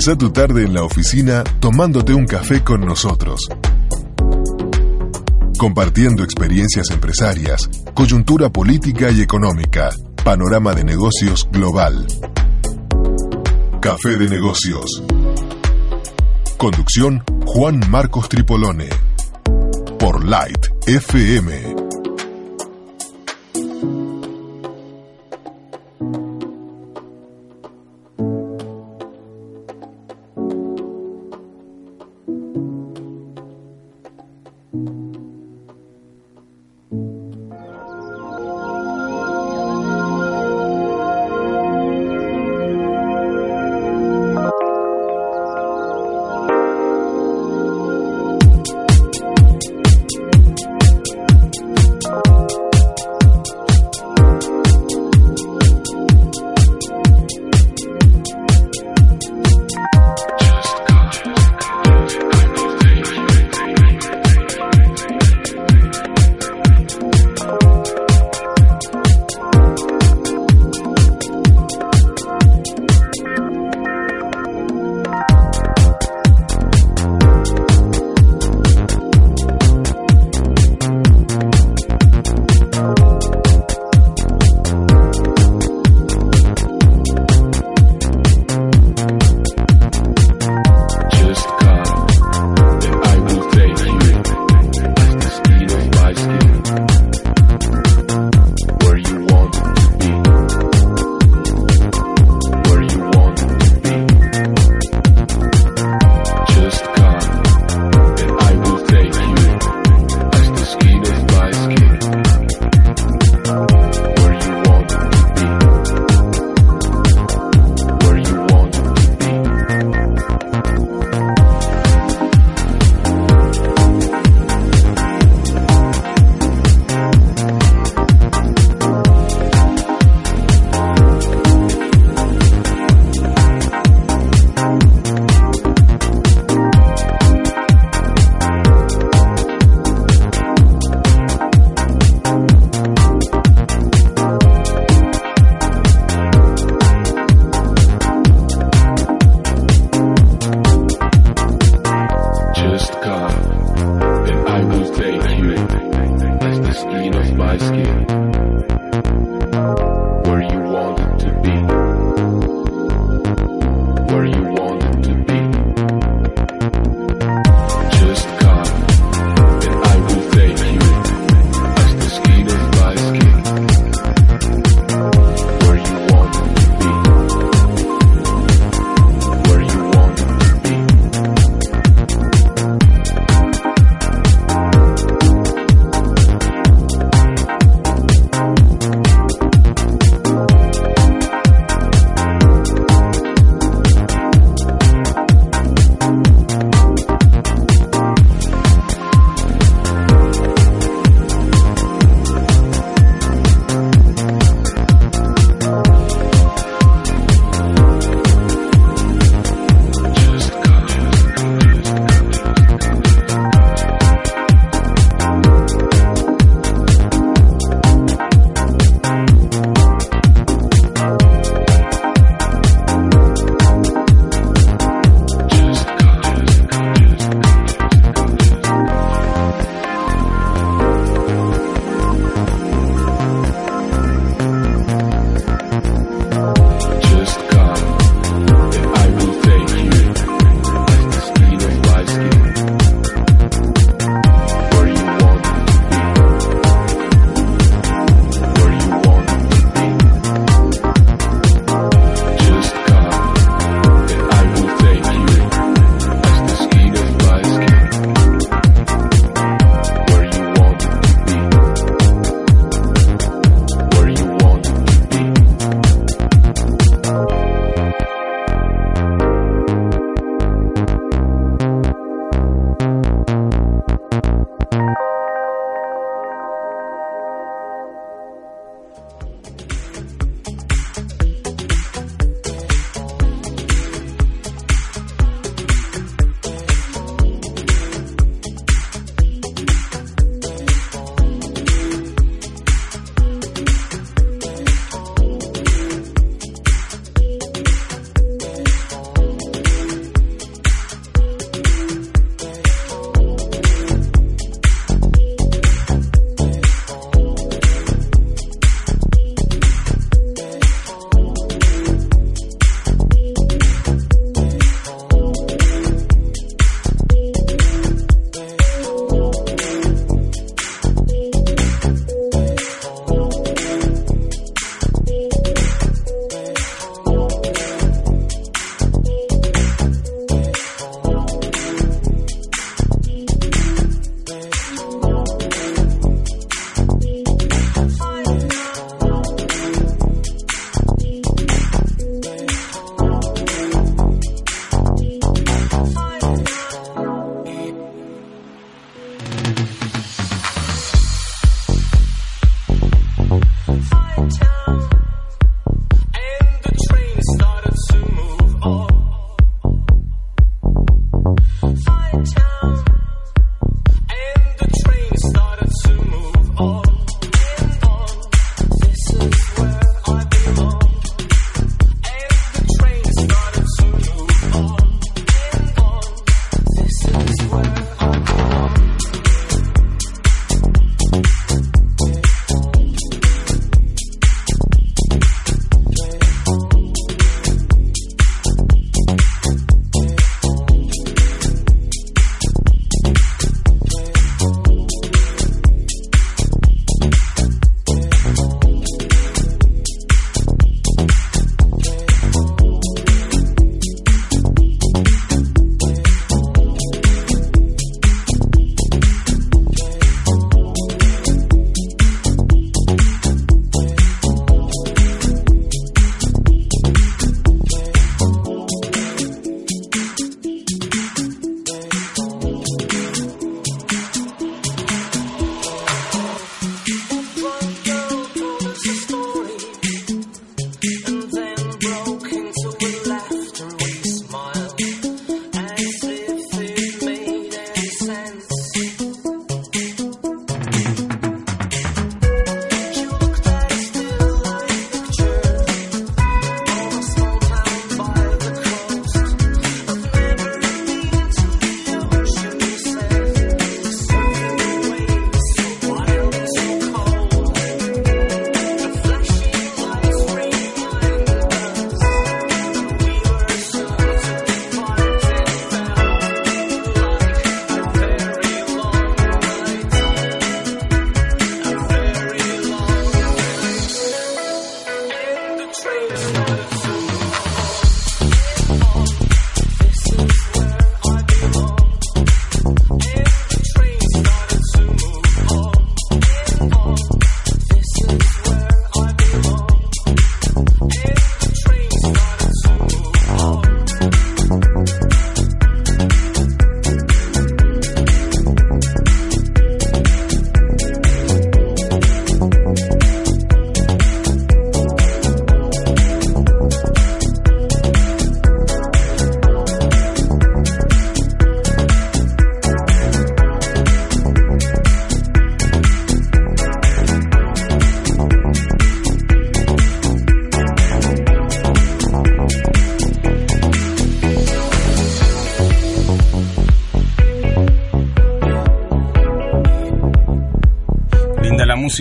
Empezá tu tarde en la oficina tomándote un café con nosotros. Compartiendo experiencias empresarias, coyuntura política y económica, panorama de negocios global. Café de negocios. Conducción Juan Marcos Tripolone. Por Light FM.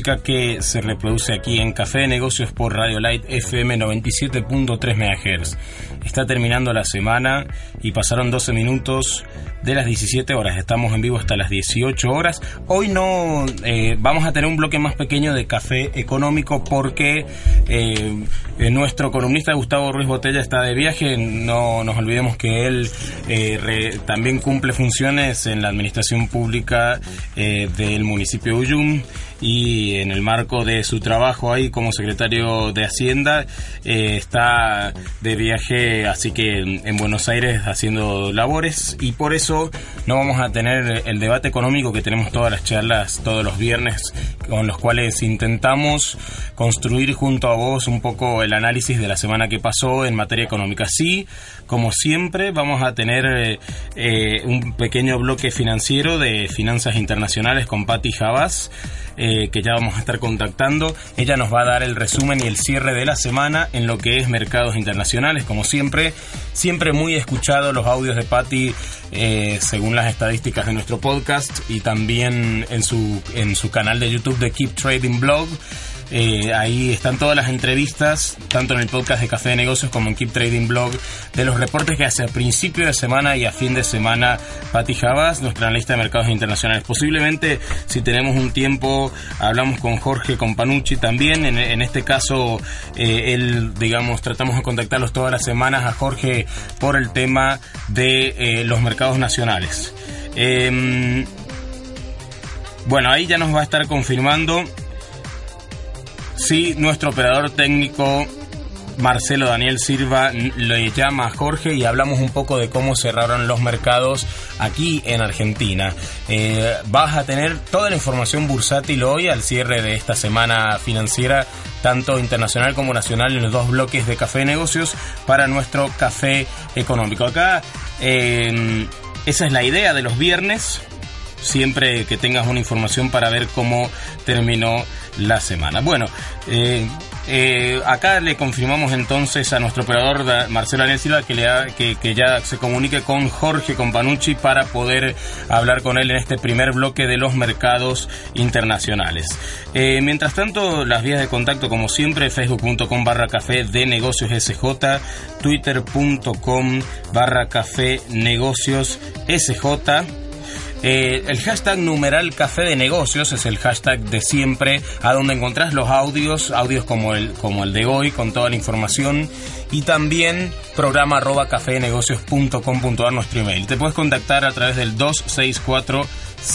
Que se reproduce aquí en Café de Negocios por Radio Light FM 97.3 MHz. Está terminando la semana y pasaron 12 minutos de las 17 horas. Estamos en vivo hasta las 18 horas. Hoy no eh, vamos a tener un bloque más pequeño de café económico porque eh, eh, nuestro columnista Gustavo Ruiz Botella está de viaje. No nos olvidemos que él también cumple funciones en la administración pública del municipio de Uyum y en el marco de su trabajo ahí como secretario de Hacienda eh, está de viaje así que en en Buenos Aires haciendo labores y por eso no vamos a tener el debate económico que tenemos todas las charlas todos los viernes con los cuales intentamos construir junto a vos un poco el análisis de la semana que pasó en materia económica. Sí, como siempre, vamos a tener eh, un pequeño bloque financiero de finanzas internacionales con Patti Javas, eh, que ya vamos a estar contactando. Ella nos va a dar el resumen y el cierre de la semana en lo que es mercados internacionales, como siempre. Siempre muy escuchado los audios de Patti eh, según las estadísticas de nuestro podcast y también en su, en su canal de YouTube de Keep Trading Blog. Eh, ahí están todas las entrevistas, tanto en el podcast de Café de Negocios como en Keep Trading Blog, de los reportes que hace a principio de semana y a fin de semana Patti Javas, nuestra analista de mercados internacionales. Posiblemente, si tenemos un tiempo, hablamos con Jorge Companucci también. En, este caso, eh, él, digamos, tratamos de contactarlos todas las semanas a Jorge por el tema de eh, los mercados nacionales. Em, bueno, ahí ya nos va a estar confirmando si nuestro operador técnico Marcelo Daniel Silva le llama a Jorge y hablamos un poco de cómo cerraron los mercados aquí en Argentina. Eh, vas a tener toda la información bursátil hoy al cierre de esta semana financiera, tanto internacional como nacional, en los dos bloques de Café Negocios para nuestro café económico. Acá eh, esa es la idea de los viernes siempre que tengas una información para ver cómo terminó la semana. Bueno, eh, eh, acá le confirmamos entonces a nuestro operador Marcelo Silva que, le que, que ya se comunique con Jorge Companucci para poder hablar con él en este primer bloque de los mercados internacionales. Eh, mientras tanto, las vías de contacto como siempre, facebook.com barra café de negocios SJ, twitter.com barra café negocios SJ. Eh, el hashtag numeral café de negocios es el hashtag de siempre, a donde encontrás los audios, audios como el, como el de hoy, con toda la información, y también programa arroba cafenegocios.com.ar nuestro email. Te puedes contactar a través del 264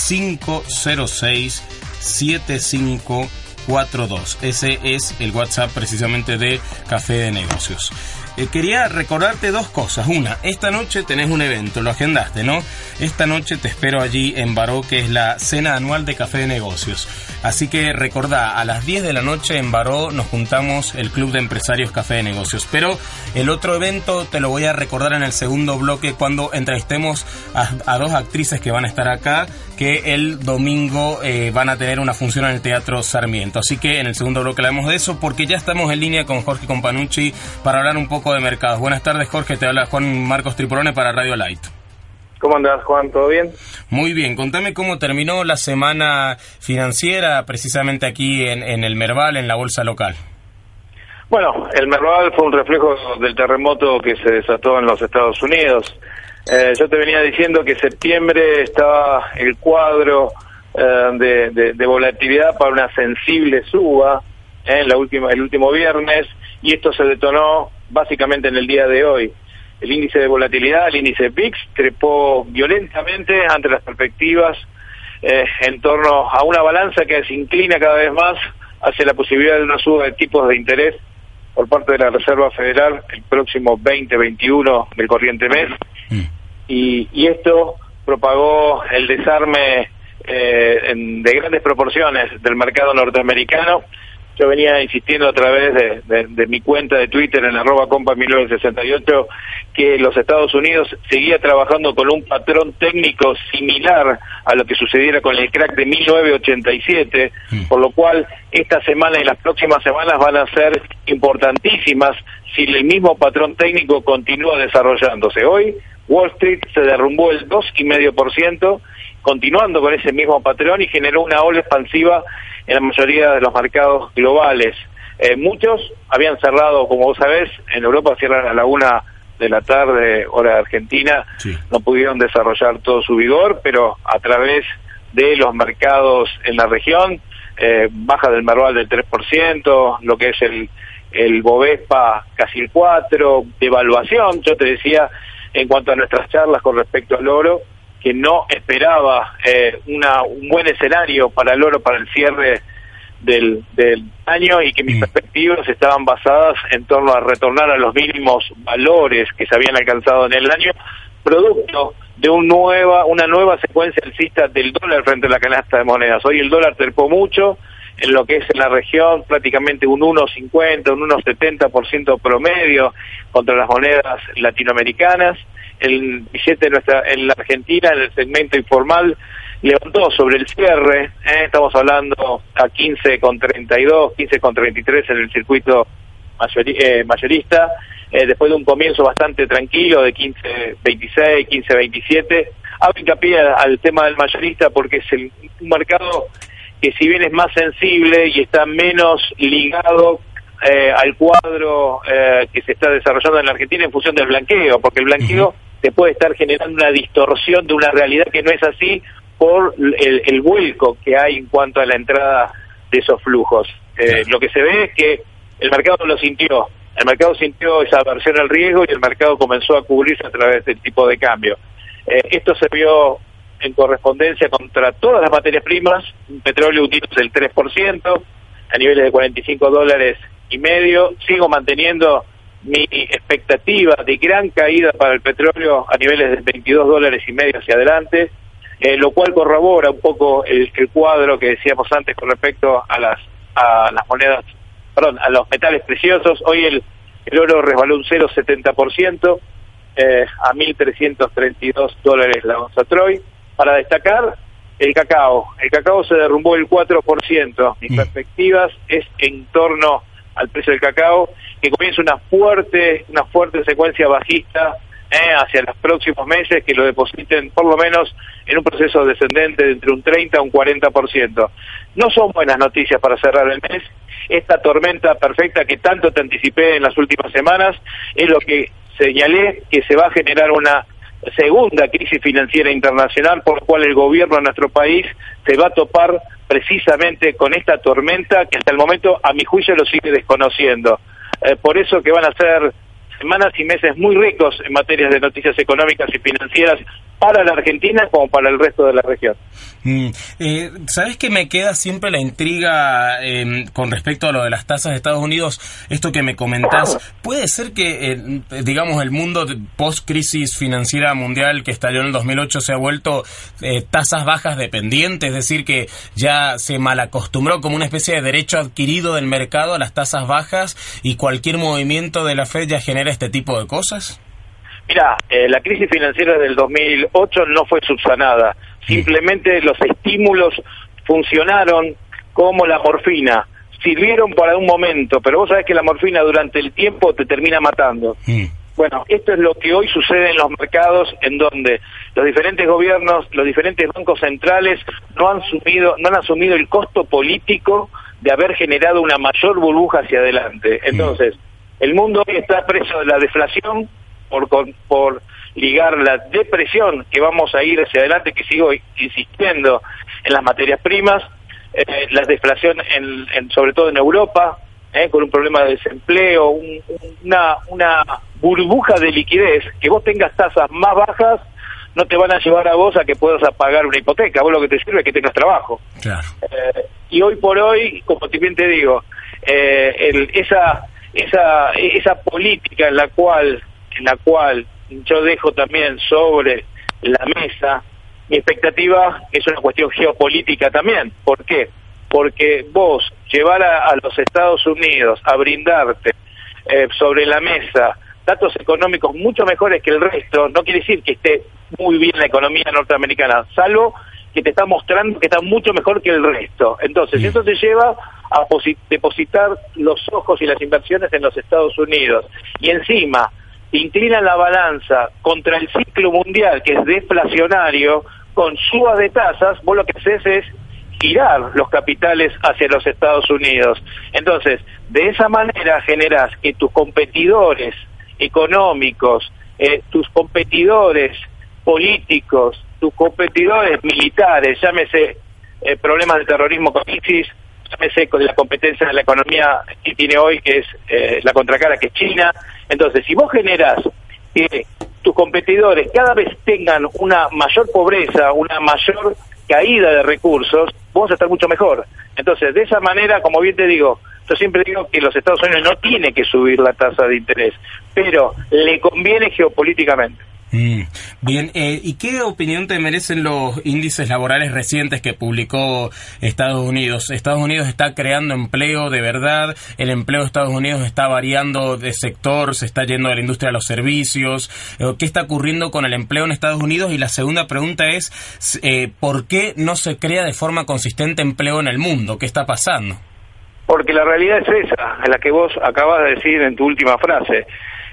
506 7542. Ese es el WhatsApp precisamente de Café de Negocios. Eh, quería recordarte dos cosas. Una, esta noche tenés un evento, lo agendaste, ¿no? Esta noche te espero allí en Baró, que es la cena anual de Café de Negocios. Así que recordá, a las 10 de la noche en Baró nos juntamos el Club de Empresarios Café de Negocios. Pero el otro evento te lo voy a recordar en el segundo bloque cuando entrevistemos a, dos actrices que van a estar acá, que el domingo eh, van a tener una función en el Teatro Sarmiento. Así que en el segundo bloque hablamos de eso porque ya estamos en línea con Jorge Companucci para hablar un poco de mercados. Buenas tardes Jorge, te habla Juan Marcos Tripolone para Radio Light. ¿Cómo andás, Juan? ¿Todo bien? Muy bien, contame cómo terminó la semana financiera precisamente aquí en, en el Merval, en la bolsa local. Bueno, el Merval fue un reflejo del terremoto que se desató en los Estados Unidos. Eh, yo te venía diciendo que septiembre estaba el cuadro eh, de, de- de volatilidad para una sensible suba eh, en la última, el último viernes y esto se detonó básicamente en el día de hoy. El índice de volatilidad, el índice VIX, trepó violentamente ante las perspectivas eh, en torno a una balanza que se inclina cada vez más hacia la posibilidad de una suba de tipos de interés por parte de la Reserva Federal el próximo 2021 del corriente mes. Y, y esto propagó el desarme eh, en- de grandes proporciones del mercado norteamericano. Yo venía insistiendo a través de, de- de mi cuenta de Twitter en arroba compa 1968 que los Estados Unidos seguía trabajando con un patrón técnico similar a lo que sucediera con el crack de 1987, por lo cual esta semana y las próximas semanas van a ser importantísimas si el mismo patrón técnico continúa desarrollándose. Hoy Wall Street se derrumbó el 2,5% continuando con ese mismo patrón y generó una ola expansiva en la mayoría de los mercados globales. Eh, muchos habían cerrado, como vos sabés, en Europa cierran a la una de la tarde, hora de Argentina, Sí. no pudieron desarrollar todo su vigor, pero a través de los mercados en la región, eh, baja del Merval del 3%, lo que es el, el Bovespa casi el 4%, devaluación, yo te decía en cuanto a nuestras charlas con respecto al oro, que no esperaba eh, una, un buen escenario para el oro para el cierre del, del año y que mis Mm. perspectivas estaban basadas en torno a retornar a los mínimos valores que se habían alcanzado en el año, producto de un nueva, una nueva secuencia alcista del dólar frente a la canasta de monedas. Hoy el dólar trepó mucho, en lo que es en la región prácticamente un 1,50, un 1,70% promedio contra las monedas latinoamericanas. El billete nuestra, en la Argentina, en el segmento informal, levantó sobre el cierre, eh, estamos hablando a 15,32, 15,33 en el circuito mayori- eh, mayorista, eh, después de un comienzo bastante tranquilo de 15.26, 15.27. Hago hincapié al tema del mayorista porque es el, un mercado que si bien es más sensible y está menos ligado eh, al cuadro eh, que se está desarrollando en la Argentina en función del blanqueo, porque el blanqueo te puede estar generando una distorsión de una realidad que no es así por el, el vuelco que hay en cuanto a la entrada de esos flujos. Eh. Lo que se ve es que el mercado lo sintió, el mercado sintió esa aversión al riesgo y el mercado comenzó a cubrirse a través del tipo de cambio. Eh, esto se vio en correspondencia contra todas las materias primas, un petróleo hundido del 3%, a niveles de 45 dólares y medio. Sigo manteniendo mi expectativa de gran caída para el petróleo a niveles de 22 dólares y medio hacia adelante, eh, lo cual corrobora un poco el, el cuadro que decíamos antes con respecto a las, a las monedas, perdón, a los metales preciosos. Hoy el, el oro resbaló un 0,70%, eh, a 1.332 dólares la onza Troy. Para destacar, el cacao. El cacao se derrumbó el 4%. Mis Mm. perspectivas es en torno al precio del cacao, que comienza una fuerte, una fuerte secuencia bajista eh, hacia los próximos meses, que lo depositen por lo menos en un proceso descendente de entre un 30 a un 40%. No son buenas noticias para cerrar el mes. Esta tormenta perfecta que tanto te anticipé en las últimas semanas es lo que señalé que se va a generar una segunda crisis financiera internacional por la cual el gobierno de nuestro país se va a topar precisamente con esta tormenta que hasta el momento a mi juicio lo sigue desconociendo. Eh, por eso que van a ser semanas y meses muy ricos en materias de noticias económicas y financieras para la Argentina como para el resto de la región. Mm, eh, ¿Sabes que me queda siempre la intriga eh, con respecto a lo de las tasas de Estados Unidos? Esto que me comentás, ¿puede ser que, eh, digamos, el mundo post-crisis financiera mundial que estalló en el 2008 se ha vuelto eh, tasas bajas dependientes? Es decir, que ya se malacostumbró como una especie de derecho adquirido del mercado a las tasas bajas y cualquier movimiento de la Fed ya genera este tipo de cosas? Mira, eh, la crisis financiera del 2008 no fue subsanada. Simplemente los estímulos funcionaron como la morfina. Sirvieron para un momento, pero vos sabés que la morfina durante el tiempo te termina matando. Mm. Bueno, esto es lo que hoy sucede en los mercados, en donde los diferentes gobiernos, los diferentes bancos centrales no han asumido, no han asumido el costo político de haber generado una mayor burbuja hacia adelante. Entonces, el mundo hoy está preso de la deflación por, por ligar la depresión que vamos a ir hacia adelante, que sigo insistiendo en las materias primas, eh, la deflación en, en- sobre todo en Europa, eh, con un problema de desempleo, un- una, una burbuja de liquidez, que vos tengas tasas más bajas, no te van a llevar a vos a que puedas pagar una hipoteca, vos lo que te sirve es que tengas trabajo. Claro. Eh, y hoy por hoy, como bien te digo, eh, el- esa, esa, esa política en la cual, en la cual yo dejo también sobre la mesa, mi expectativa es una cuestión geopolítica también. ¿Por qué? Porque vos llevar a, a los Estados Unidos a brindarte eh, sobre la mesa datos económicos mucho mejores que el resto, no quiere decir que esté muy bien la economía norteamericana, salvo que te está mostrando que está mucho mejor que el resto. Entonces, eso te lleva a posi- depositar los ojos y las inversiones en los Estados Unidos. Y encima, te inclinan la balanza contra el ciclo mundial, que es deflacionario, con subas de tasas, vos lo que haces es girar los capitales hacia los Estados Unidos. Entonces, de esa manera generás que tus competidores económicos, eh, tus competidores políticos, tus competidores militares, llámese eh, problemas de terrorismo con ISIS, con la competencia de la economía que tiene hoy, que es eh, la contracara, que es China. Entonces, si vos generás que tus competidores cada vez tengan una mayor pobreza, una mayor caída de recursos, vos vas a estar mucho mejor. Entonces, de esa manera, como bien te digo, yo siempre digo que los Estados Unidos no tiene que subir la tasa de interés, pero le conviene geopolíticamente. Mm, Bien, eh, ¿y qué opinión te merecen los índices laborales recientes que publicó Estados Unidos? Estados Unidos está creando empleo de verdad, el empleo de Estados Unidos está variando de sector, se está yendo de la industria a los servicios. Eh, ¿Qué está ocurriendo con el empleo en Estados Unidos? Y la segunda pregunta es, eh, ¿por qué no se crea de forma consistente empleo en el mundo? ¿Qué está pasando? Porque la realidad es esa, la que vos acabas de decir en tu última frase.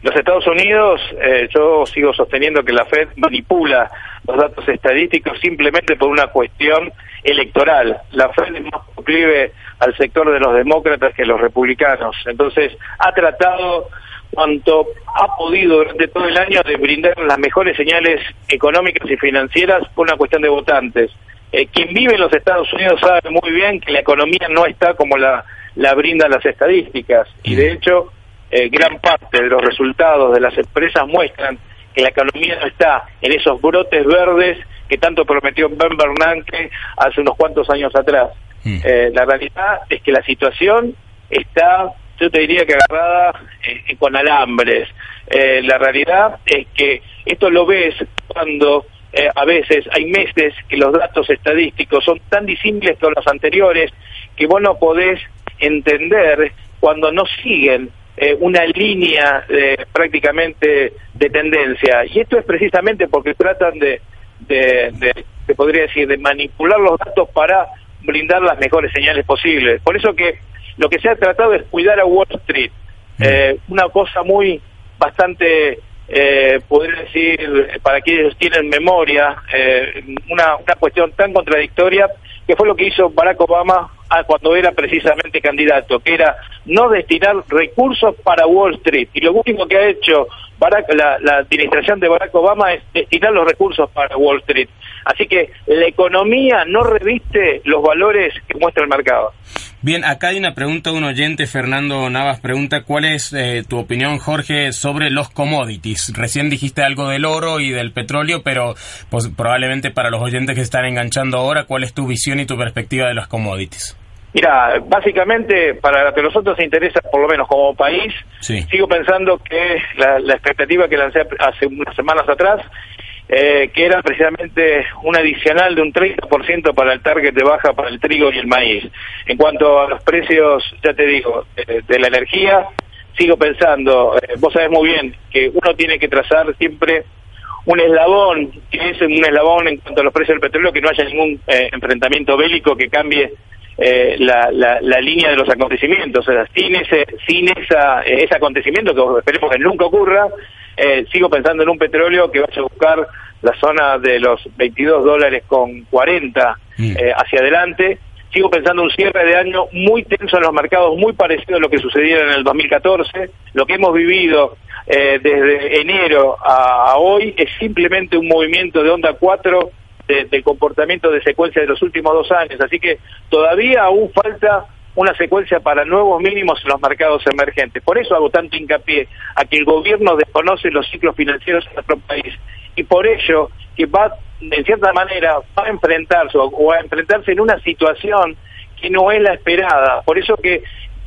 Los Estados Unidos, eh, yo sigo sosteniendo que la Fed manipula los datos estadísticos simplemente por una cuestión electoral. La Fed es más proclive al sector de los demócratas que los republicanos. Entonces, ha tratado cuanto ha podido durante todo el año de brindar las mejores señales económicas y financieras por una cuestión de votantes. Eh, quien vive en los Estados Unidos sabe muy bien que la economía no está como la, la brindan las estadísticas y de hecho eh, gran parte de los resultados de las empresas muestran que la economía no está en esos brotes verdes que tanto prometió Ben Bernanke hace unos cuantos años atrás. Mm. Eh, la realidad es que la situación está, yo te diría que agarrada eh, con alambres. Eh, la realidad es que esto lo ves cuando eh, a veces hay meses que los datos estadísticos son tan disímiles con los anteriores que vos no podés entender cuando no siguen eh, una línea eh, prácticamente de tendencia. Y esto es precisamente porque tratan de, de, de, te podría decir, de manipular los datos para brindar las mejores señales posibles. Por eso que lo que se ha tratado es cuidar a Wall Street. Eh, una cosa muy bastante, eh, podría decir, para quienes tienen memoria, eh, una, una cuestión tan contradictoria que fue lo que hizo Barack Obama ah, cuando era precisamente candidato, que era no destinar recursos para Wall Street. Y lo último que ha hecho Barack, la, administración de Barack Obama es destinar los recursos para Wall Street. Así que la economía no reviste los valores que muestra el mercado. Bien, acá hay una pregunta de un oyente, Fernando Navas pregunta, ¿cuál es eh, tu opinión, Jorge, sobre los commodities? Recién dijiste algo del oro y del petróleo, pero pues, probablemente para los oyentes que están enganchando ahora, ¿cuál es tu visión y tu perspectiva de los commodities? Mira, básicamente para lo que a nosotros nos interesa, por lo menos como país, Sí. sigo pensando que la, la expectativa que lancé hace unas semanas atrás, eh, que era precisamente un adicional de un 30% para el target de baja para el trigo y el maíz. En cuanto a los precios, ya te digo, eh, de la energía, sigo pensando, eh, vos sabés muy bien que uno tiene que trazar siempre un eslabón, que es un eslabón en cuanto a los precios del petróleo, que no haya ningún eh, enfrentamiento bélico que cambie eh, la, la, la línea de los acontecimientos. O sea, sin ese, sin esa, ese acontecimiento, que esperemos que nunca ocurra, eh, sigo pensando en un petróleo que vaya a buscar la zona de los 22 dólares con 40 Mm. eh, hacia adelante. Sigo pensando un cierre de año muy tenso en los mercados, muy parecido a lo que sucediera en el 2014. Lo que hemos vivido eh, desde enero a, a hoy es simplemente un movimiento de onda 4 de, comportamiento de secuencia de los últimos dos años. Así que todavía aún falta una secuencia para nuevos mínimos en los mercados emergentes. Por eso hago tanto hincapié a que el gobierno desconoce los ciclos financieros en nuestro país y por ello que va, en cierta manera, va a enfrentarse o a enfrentarse en una situación que no es la esperada. Por eso que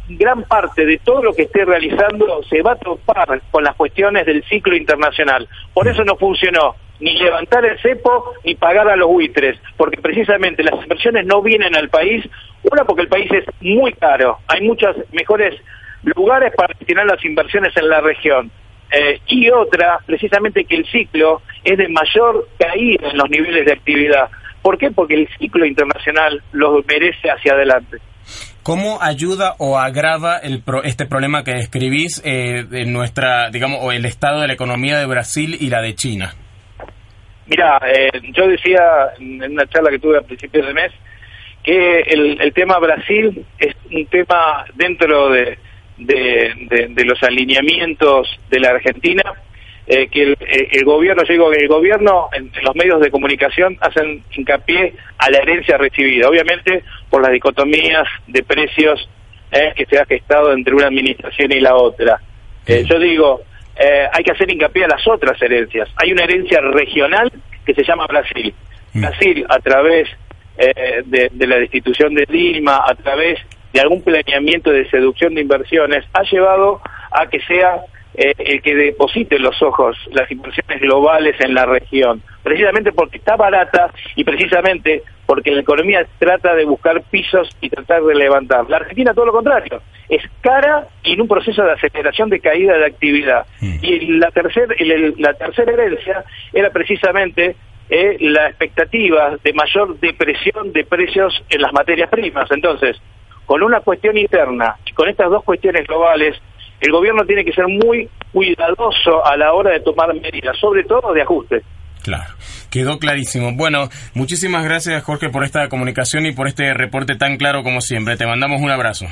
gran parte de todo lo que esté realizando se va a topar con las cuestiones del ciclo internacional. Por eso no funcionó ni levantar el cepo ni pagar a los buitres, porque precisamente las inversiones no vienen al país, una porque el país es muy caro, hay muchos mejores lugares para destinar las inversiones en la región, eh, y otra, precisamente que el ciclo es de mayor caída en los niveles de actividad. ¿Por qué? Porque el ciclo internacional los merece hacia adelante. ¿Cómo ayuda o agrava el pro- este problema que describís eh, en nuestra, digamos, o el estado de la economía de Brasil y la de China? Mira, eh, yo decía en una charla que tuve a principios de mes que el, tema Brasil es un tema dentro de, de, de- de los alineamientos de la Argentina, eh, que el, eh, el gobierno, yo digo que el gobierno en, los medios de comunicación hacen hincapié a la herencia recibida, obviamente por las dicotomías de precios eh, que se ha gestado entre una administración y la otra. Eh, yo digo, eh, hay que hacer hincapié a las otras herencias. Hay una herencia regional que se llama Brasil. Mm. Brasil, a través eh, de, de la destitución de Dilma, a través de algún planeamiento de seducción de inversiones, ha llevado a que sea eh, el que deposite los ojos las inversiones globales en la región, precisamente porque está barata y precisamente porque la economía trata de buscar pisos y tratar de levantar. La Argentina todo lo contrario, es cara y en un proceso de aceleración de caída de actividad. Mm. Y la tercera la tercera herencia era precisamente eh, la expectativa de mayor depresión de precios en las materias primas. Entonces, con una cuestión interna y con estas dos cuestiones globales, el gobierno tiene que ser muy cuidadoso a la hora de tomar medidas, sobre todo de ajuste. Claro, quedó clarísimo. Bueno, muchísimas gracias Jorge por esta comunicación y por este reporte tan claro como siempre. Te mandamos un abrazo.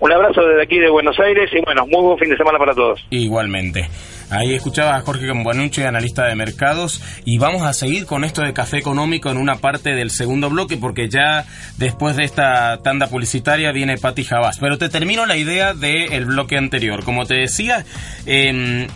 Un abrazo desde aquí de Buenos Aires y bueno, muy buen fin de semana para todos. Igualmente. Ahí escuchaba a Jorge Cambuanucci, analista de mercados, y vamos a seguir con esto de café económico en una parte del segundo bloque, porque ya después de esta tanda publicitaria viene Patti Jabás. Pero te termino la idea del bloque anterior. Como te decía, em,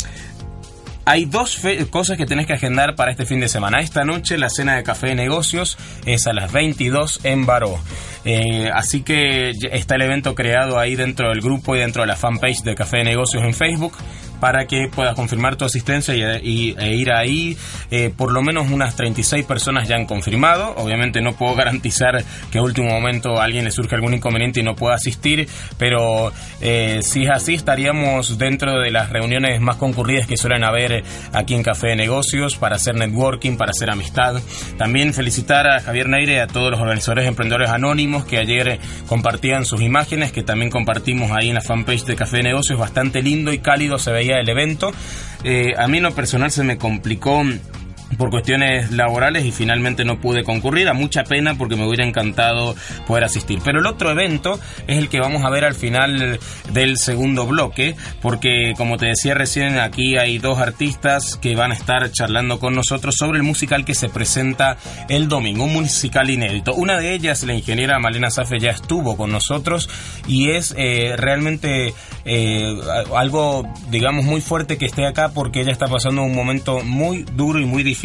hay dos cosas que tenés que agendar para este fin de semana. Esta noche la cena de café de negocios es a las 22 en Baró. Eh, así que está el evento creado ahí dentro del grupo y dentro de la fanpage de Café de Negocios en Facebook para que puedas confirmar tu asistencia y, e ir ahí. Eh, por lo menos unas 36 personas ya han confirmado. Obviamente no puedo garantizar que a último momento a alguien le surge algún inconveniente y no pueda asistir, pero eh, si es así estaríamos dentro de las reuniones más concurridas que suelen haber aquí en Café de Negocios para hacer networking, para hacer amistad. También felicitar a Javier Neire y a todos los organizadores de emprendedores anónimos que ayer compartían sus imágenes, que también compartimos ahí en la fanpage de Café de Negocios. Bastante lindo y cálido se veía el evento. Eh, a mí en lo personal se me complicó por cuestiones laborales y finalmente no pude concurrir, a mucha pena porque me hubiera encantado poder asistir. Pero el otro evento es el que vamos a ver al final del segundo bloque, porque como te decía recién, aquí hay dos artistas que van a estar charlando con nosotros sobre el musical que se presenta el domingo, un musical inédito. Una de ellas, la ingeniera Malena Safe, ya estuvo con nosotros y es eh, realmente eh, algo, digamos, muy fuerte que esté acá porque ella está pasando un momento muy duro y muy difícil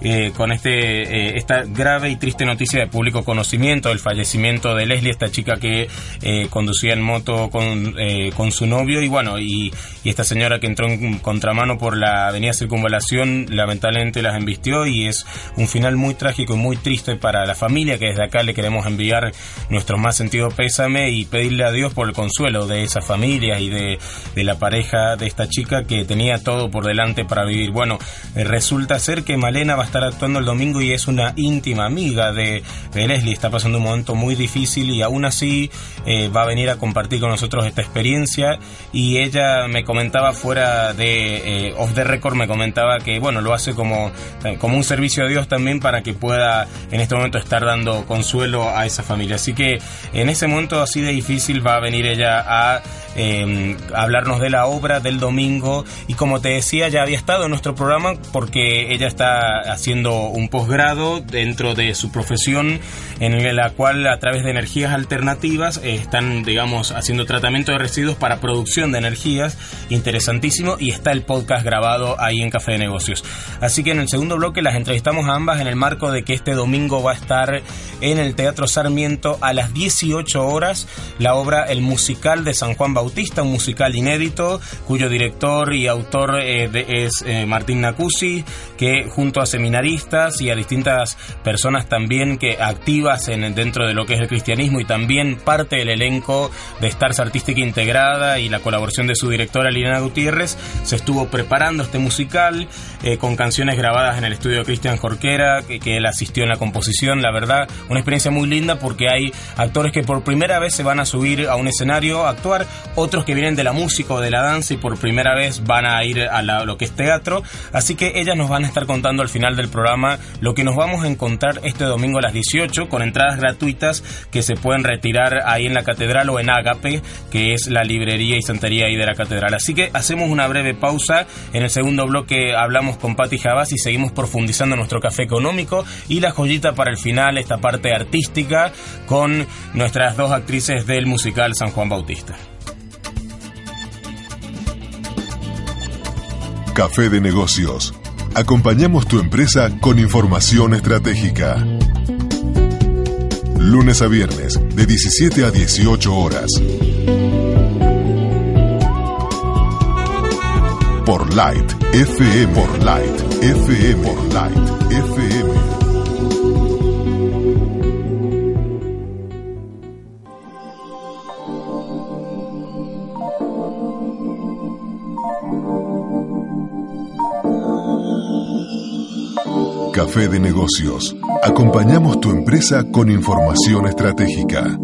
eh, con este eh, esta grave y triste noticia de público conocimiento, el fallecimiento de Leslie, esta chica que eh, conducía en moto con, eh, con su novio y bueno, y, y esta señora que entró en contramano por la avenida Circunvalación, lamentablemente las embistió y es un final muy trágico y muy triste para la familia que desde acá le queremos enviar nuestro más sentido pésame y pedirle a Dios por el consuelo de esa familia y de, de la pareja de esta chica que tenía todo por delante para vivir. Bueno, resulta ser que Malena va a estar actuando el domingo y es una íntima amiga de, Leslie, está pasando un momento muy difícil y aún así eh, va a venir a compartir con nosotros esta experiencia. Y ella me comentaba fuera de eh, off the record me comentaba que bueno lo hace como como un servicio a Dios también para que pueda en este momento estar dando consuelo a esa familia. Así que en ese momento así de difícil va a venir ella a eh, hablarnos de la obra del domingo. Y como te decía ya había estado en nuestro programa porque ella está haciendo un posgrado dentro de su profesión en la cual a través de energías alternativas eh, están digamos haciendo tratamiento de residuos para producción de energías. Interesantísimo. Y está el podcast grabado ahí en Café de Negocios. Así que en el segundo bloque las entrevistamos a ambas en el marco de que este domingo va a estar en el Teatro Sarmiento a las 18 horas la obra El musical de San Juan Bautista, un musical inédito cuyo director y autor eh, es eh, Martín Nacusi, que junto a seminaristas y a distintas personas también que activas en, dentro de lo que es el cristianismo y también parte del elenco de Stars Artística Integrada y la colaboración de su directora Liliana Gutiérrez, se estuvo preparando este musical eh, con canciones grabadas en el estudio de Cristian Jorquera, que, que él asistió en la composición, la verdad, una experiencia muy linda porque hay actores que por primera vez se van a subir a un escenario a actuar otros que vienen de la música o de la danza y por primera vez van a ir a la- lo que es teatro. Así que ellas nos van a estar contando al final del programa lo que nos vamos a encontrar este domingo a las 18 con entradas gratuitas que se pueden retirar ahí en la catedral o en Ágape, que es la librería y santería ahí de la catedral. Así que hacemos una breve pausa. En el segundo bloque hablamos con Patti Jabás y seguimos profundizando nuestro café económico y la joyita para el final, esta parte artística con nuestras dos actrices del musical San Juan Bautista. Café de negocios. Acompañamos tu empresa con información estratégica. Lunes a viernes, de 17 a 18 horas. Por Light FM. Por Light FM. Por Light FM. Café de negocios. Acompañamos tu empresa con información estratégica.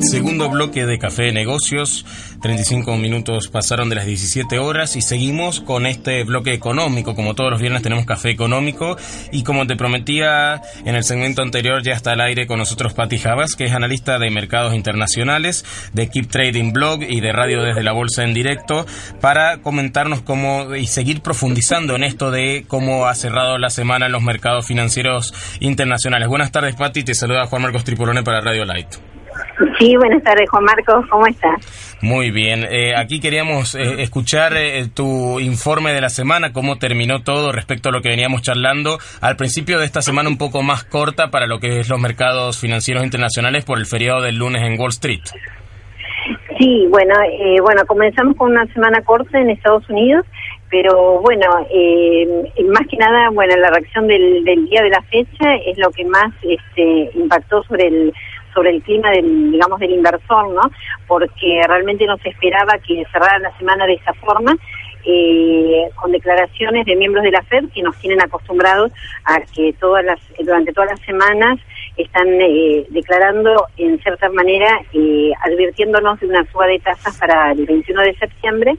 Segundo bloque de Café de Negocios, 35 minutos pasaron de las 17 horas y seguimos con este bloque económico. Como todos los viernes tenemos Café Económico y como te prometía en el segmento anterior ya está al aire con nosotros Patti Javas, que es analista de mercados internacionales, de Keep Trading Blog y de Radio desde la Bolsa en directo, para comentarnos cómo y seguir profundizando en esto de cómo ha cerrado la semana en los mercados financieros internacionales. Buenas tardes Patti, te saluda Juan Marcos Tripolone para Radio Light. Sí, buenas tardes, Juan Marcos, ¿cómo estás? Muy bien, eh, aquí queríamos eh, escuchar eh, tu informe de la semana, cómo terminó todo respecto a lo que veníamos charlando al principio de esta semana un poco más corta para lo que es los mercados financieros internacionales por el feriado del lunes en Wall Street. Sí, bueno, eh, bueno, comenzamos con una semana corta en Estados Unidos, pero bueno, eh, más que nada, bueno, la reacción del, del día de la fecha es lo que más este, impactó sobre el sobre el clima del digamos del inversor, ¿no? Porque realmente no se esperaba que cerrara la semana de esa forma. Eh, con declaraciones de miembros de la Fed que nos tienen acostumbrados a que todas las durante todas las semanas están eh, declarando en cierta manera eh, advirtiéndonos de una suba de tasas para el 21 de septiembre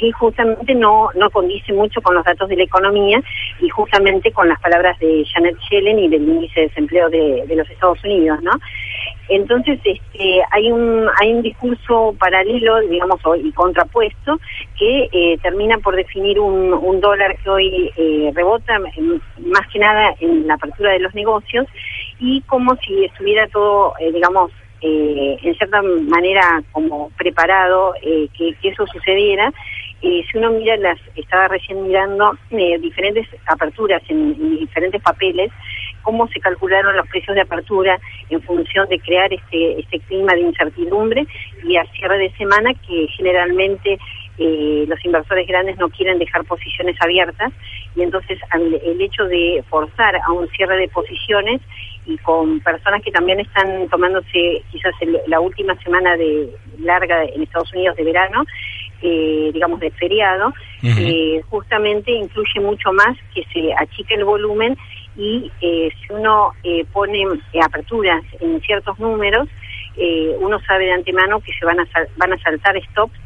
que justamente no no condice mucho con los datos de la economía y justamente con las palabras de Janet Yellen y del índice de desempleo de, de los Estados Unidos, ¿no? Entonces, este, hay un hay un discurso paralelo, digamos, y contrapuesto que eh, termina por definir un, dólar que hoy eh, rebota más que nada en la apertura de los negocios y como si estuviera todo, eh, digamos, eh, en cierta manera como preparado eh, que, que eso sucediera. Eh, si uno mira las, estaba recién mirando diferentes aperturas en diferentes papeles, cómo se calcularon los precios de apertura en función de crear este, este clima de incertidumbre y a cierre de semana que generalmente eh, los inversores grandes no quieren dejar posiciones abiertas y entonces el hecho de forzar a un cierre de posiciones y con personas que también están tomándose quizás el- la última semana de larga en Estados Unidos de verano, eh, digamos de feriado, eh, justamente incluye mucho más que se achique el volumen y eh, si uno eh, pone eh, aperturas en ciertos números, eh, uno sabe de antemano que se van a sal- van a saltar stops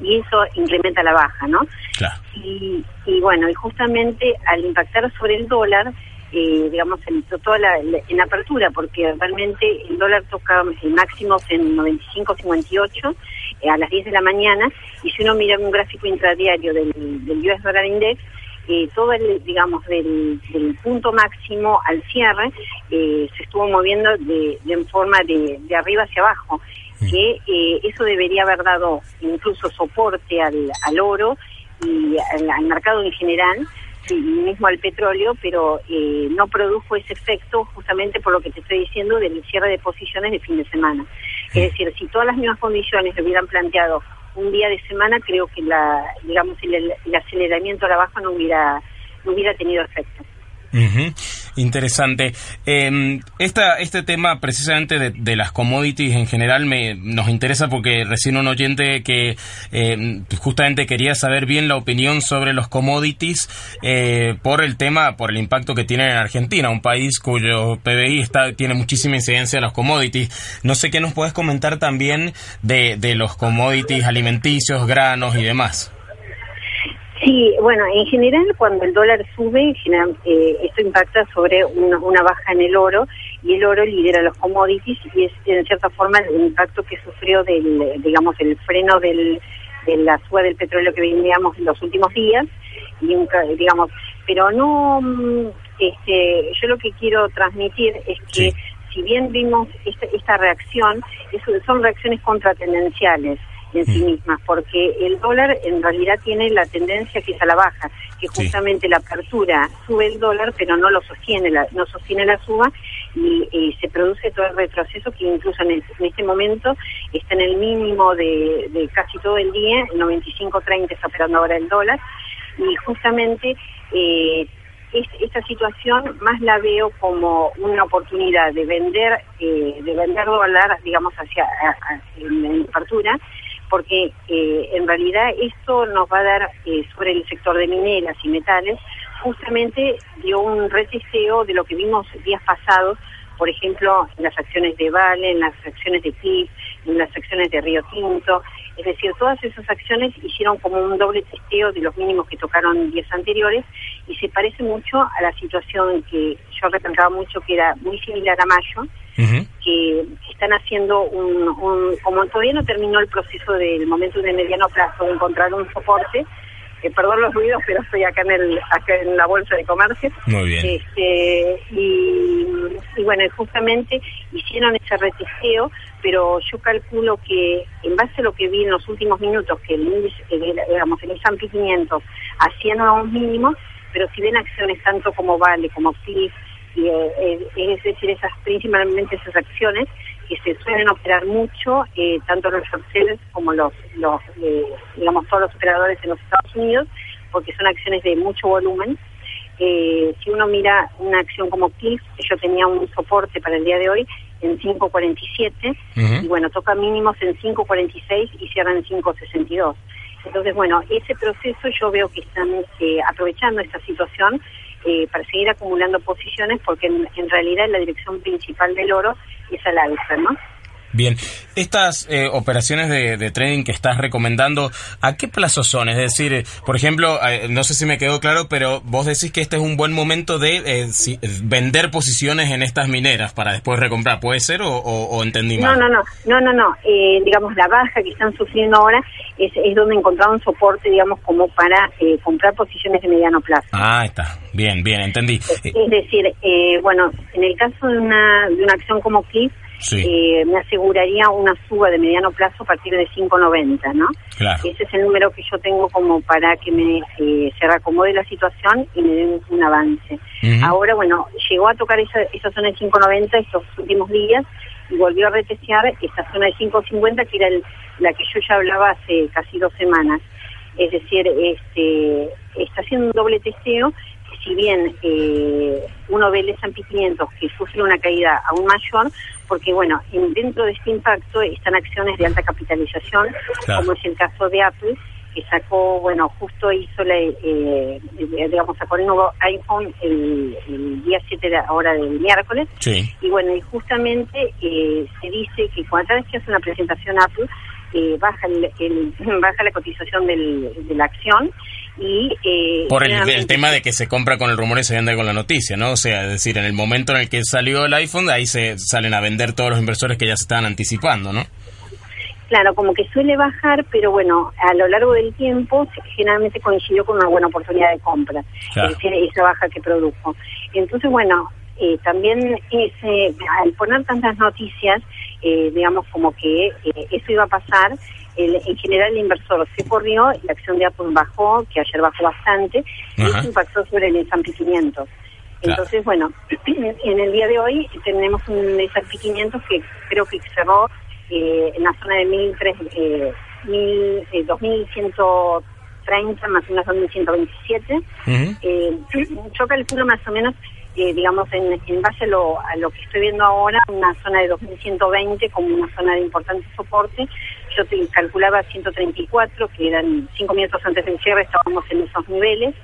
y eso incrementa la baja, ¿no? Claro. Y, y bueno, y justamente al impactar sobre el dólar, eh, digamos, en toda la, en apertura, porque realmente el dólar toca el máximos en 95.58 eh, a las 10 de la mañana, y si uno mira un gráfico intradiario del, del US Dollar Index, eh, todo el, digamos, del, del punto máximo al cierre eh, se estuvo moviendo de, de en forma de, de arriba hacia abajo que eh, eso debería haber dado incluso soporte al, al oro y al, al mercado en general, y mismo al petróleo, pero eh, no produjo ese efecto justamente por lo que te estoy diciendo del cierre de posiciones de fin de semana. Es decir, si todas las mismas condiciones le hubieran planteado un día de semana, creo que la, digamos, el, el aceleramiento a la baja no hubiera, no hubiera tenido efecto. Interesante. Eh, esta, este tema precisamente de, de las commodities en general me, nos interesa porque recién un oyente que eh, justamente quería saber bien la opinión sobre los commodities eh, por el tema, por el impacto que tienen en Argentina, un país cuyo PBI está, tiene muchísima incidencia en los commodities. No sé qué nos puedes comentar también de, de los commodities alimenticios, granos y demás. Sí, bueno, en general cuando el dólar sube, en general, eh, esto impacta sobre una, una baja en el oro y el oro lidera los commodities y es en cierta forma el impacto que sufrió del, digamos, el freno del, de la suba del petróleo que veníamos en los últimos días y un digamos, pero no, mm, este, yo lo que quiero transmitir es que Sí. si bien vimos esta, esta reacción, eso son reacciones contratendenciales en sí Mm. mismas, porque el dólar en realidad tiene la tendencia que es a la baja, que Sí. justamente la apertura sube el dólar, pero no lo sostiene, la, no sostiene la suba y, y se produce todo el retroceso que incluso en, el- en este momento está en el mínimo de, de casi todo el día, 95.30 está operando ahora el dólar y justamente eh, es- esta situación más la veo como una oportunidad de vender eh, de vender dólar digamos hacia a- a- en, en apertura porque eh, en realidad esto nos va a dar eh, sobre el sector de mineras y metales justamente dio un retesteo de lo que vimos días pasados por ejemplo, en las acciones de Vale, en las acciones de PIB, en las acciones de Río Tinto. Es decir, todas esas acciones hicieron como un doble testeo de los mínimos que tocaron días anteriores y se parece mucho a la situación que yo representaba mucho, que era muy similar a mayo, Ujú. que están haciendo un, un- como todavía no terminó el proceso del momento de mediano plazo de encontrar un soporte, eh, perdón los ruidos, pero estoy acá en el acá en la bolsa de comercio. Muy bien. Este, y, y bueno, justamente hicieron ese retesteo, pero yo calculo que en base a lo que vi en los últimos minutos, que el índice, digamos, el S&P 500 hacía nuevos mínimos, pero si ven acciones tanto como Vale, como FIF, y, eh, eh, es decir, esas principalmente esas acciones que se suelen operar mucho, eh, tanto los sellers como los, los eh, digamos, todos los operadores en los Estados Unidos, porque son acciones de mucho volumen. Eh, si uno mira una acción como Cliff, yo tenía un soporte para el día de hoy en 5.47 Ujú. y bueno, toca mínimos en 5.46 y cierra en 5.62. Entonces, bueno, ese proceso yo veo que están eh, aprovechando esta situación eh, para seguir acumulando posiciones porque en, en realidad la dirección principal del oro es al alza, ¿no? Bien, estas eh, operaciones de, de trading que estás recomendando, ¿a qué plazo son? Es decir, eh, por ejemplo, eh, no sé si me quedó claro, pero vos decís que este es un buen momento de eh, si- eh, vender posiciones en estas mineras para después recomprar. ¿Puede ser o, o- o entendí No, mal? no, no, no, no, no. Eh, digamos, la baja que están sufriendo ahora es, es donde encontraron soporte, digamos, como para eh, comprar posiciones de mediano plazo. Ah, está. Bien, bien, entendí. Eh, Es decir, eh, bueno, en el caso de una, de una acción como Cliff, Sí. eh, me aseguraría una suba de mediano plazo a partir de 5.90, ¿no? Claro. Ese es el número que yo tengo como para que me eh, se reacomode la situación y me den un avance. Ahora, bueno, llegó a tocar esa, esa zona de 5.90 estos últimos días y volvió a retestear esta zona de 5.50 que era el- la que yo ya hablaba hace casi dos semanas. Es decir, este está haciendo un doble testeo si bien eh, uno ve el S&P 500 que sufre una caída aún mayor, porque bueno, en- dentro de este impacto están acciones de alta capitalización, Claro. como es el caso de Apple, que sacó, bueno, justo hizo la, eh, digamos, sacó el nuevo iPhone el, el día 7 de ahora del miércoles, Sí. y bueno, y justamente eh, se dice que cuando vez que hace una presentación Apple, eh, baja el, el- baja la cotización del, de la acción y... eh, Por el, tema de que se compra con el rumor y se vende con la noticia, ¿no? O sea, es decir, en el momento en el que salió el iPhone, ahí se salen a vender todos los inversores que ya se estaban anticipando, ¿no? Claro, como que suele bajar, pero bueno, a lo largo del tiempo generalmente coincidió con una buena oportunidad de compra, Claro. esa baja que produjo. Entonces, bueno, eh, también ese, al poner tantas noticias, eh, digamos como que eh, eso iba a pasar, el- en general el inversor se corrió, la acción de Apple bajó, que ayer bajó bastante, y eso impactó sobre el S&P 500. Claro. Entonces, bueno, en el día de hoy tenemos un S&P 500 que creo que cerró eh, en la zona de 1003, eh, mil, eh, 2130 más o menos 2127. Ujú. Eh, yo calculo más o menos eh, digamos, en, en base a lo, a lo que estoy viendo ahora, una zona de 2120 como una zona de importante soporte. Yo te calculaba 134, que eran cinco minutos antes del cierre, estábamos en esos niveles.